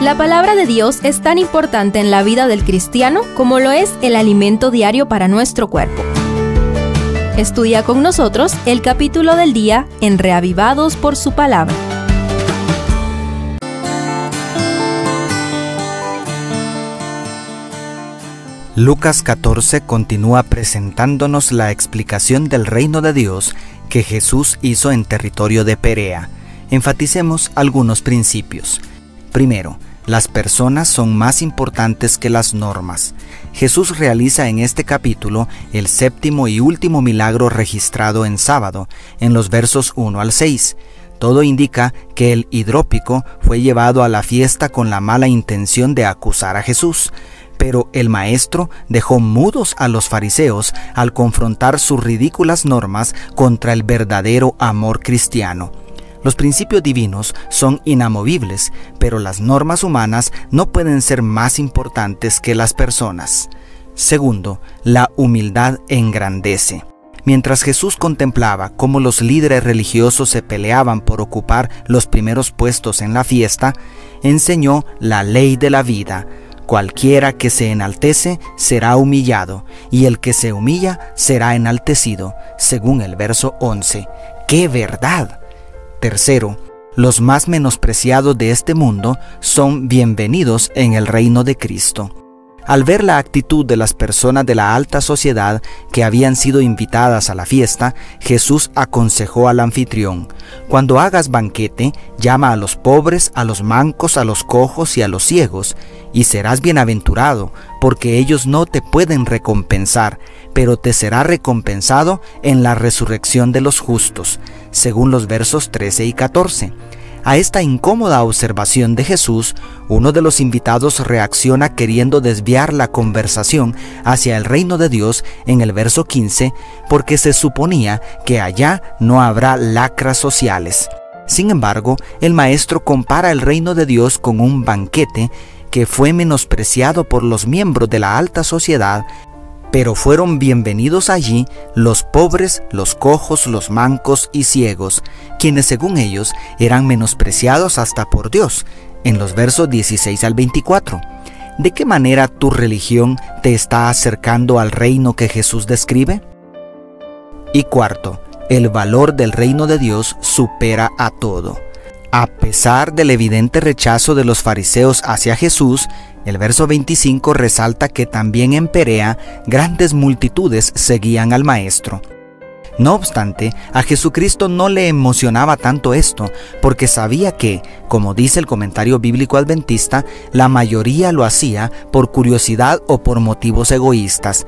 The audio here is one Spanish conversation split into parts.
La palabra de Dios es tan importante en la vida del cristiano como lo es el alimento diario para nuestro cuerpo. Estudia con nosotros el capítulo del día en Reavivados por su palabra. Lucas 14 continúa presentándonos la explicación del reino de Dios que Jesús hizo en territorio de Perea. Enfaticemos algunos principios. Primero, las personas son más importantes que las normas. Jesús realiza en este capítulo el séptimo y último milagro registrado en sábado, en los versos 1 al 6. Todo indica que el hidrópico fue llevado a la fiesta con la mala intención de acusar a Jesús. Pero el maestro dejó mudos a los fariseos al confrontar sus ridículas normas contra el verdadero amor cristiano. Los principios divinos son inamovibles, pero las normas humanas no pueden ser más importantes que las personas. Segundo, la humildad engrandece. Mientras Jesús contemplaba cómo los líderes religiosos se peleaban por ocupar los primeros puestos en la fiesta, enseñó la ley de la vida. Cualquiera que se enaltece será humillado, y el que se humilla será enaltecido, según el verso 11. ¡Qué verdad! Tercero, los más menospreciados de este mundo son bienvenidos en el reino de Cristo. Al ver la actitud de las personas de la alta sociedad que habían sido invitadas a la fiesta, Jesús aconsejó al anfitrión, cuando hagas banquete, llama a los pobres, a los mancos, a los cojos y a los ciegos, y serás bienaventurado, porque ellos no te pueden recompensar, pero te será recompensado en la resurrección de los justos, según los versos 13 y 14. A esta incómoda observación de Jesús, uno de los invitados reacciona queriendo desviar la conversación hacia el reino de Dios en el verso 15, porque se suponía que allá no habrá lacras sociales. Sin embargo, el maestro compara el reino de Dios con un banquete que fue menospreciado por los miembros de la alta sociedad pero fueron bienvenidos allí los pobres, los cojos, los mancos y ciegos, quienes según ellos eran menospreciados hasta por Dios, en los versos 16 al 24. ¿De qué manera tu religión te está acercando al reino que Jesús describe? Y cuarto, el valor del reino de Dios supera a todo. A pesar del evidente rechazo de los fariseos hacia Jesús, el verso 25 resalta que también en Perea grandes multitudes seguían al Maestro. No obstante, a Jesucristo no le emocionaba tanto esto, porque sabía que, como dice el comentario bíblico adventista, la mayoría lo hacía por curiosidad o por motivos egoístas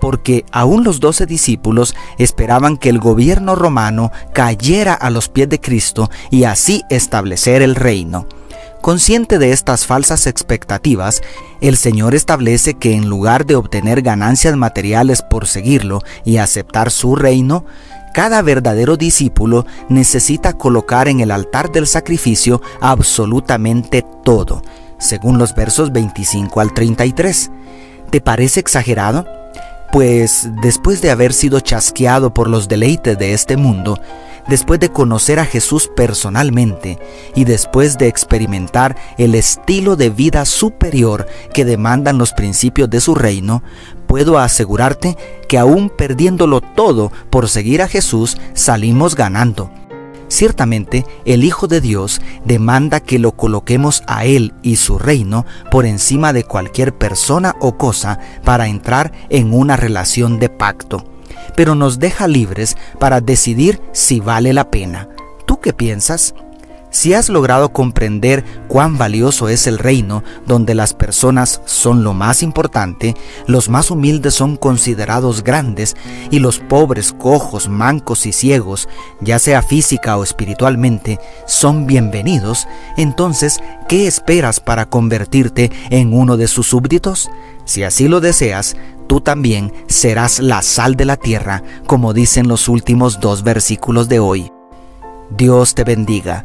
porque aún los doce discípulos esperaban que el gobierno romano cayera a los pies de Cristo y así establecer el reino. Consciente de estas falsas expectativas, el Señor establece que en lugar de obtener ganancias materiales por seguirlo y aceptar su reino, cada verdadero discípulo necesita colocar en el altar del sacrificio absolutamente todo, según los versos 25 al 33. ¿Te parece exagerado? Pues después de haber sido chasqueado por los deleites de este mundo, después de conocer a Jesús personalmente y después de experimentar el estilo de vida superior que demandan los principios de su reino, puedo asegurarte que aún perdiéndolo todo por seguir a Jesús, salimos ganando. Ciertamente, el Hijo de Dios demanda que lo coloquemos a Él y su reino por encima de cualquier persona o cosa para entrar en una relación de pacto, pero nos deja libres para decidir si vale la pena. ¿Tú qué piensas? Si has logrado comprender cuán valioso es el reino donde las personas son lo más importante, los más humildes son considerados grandes y los pobres, cojos, mancos y ciegos, ya sea física o espiritualmente, son bienvenidos, entonces, ¿qué esperas para convertirte en uno de sus súbditos? Si así lo deseas, tú también serás la sal de la tierra, como dicen los últimos dos versículos de hoy. Dios te bendiga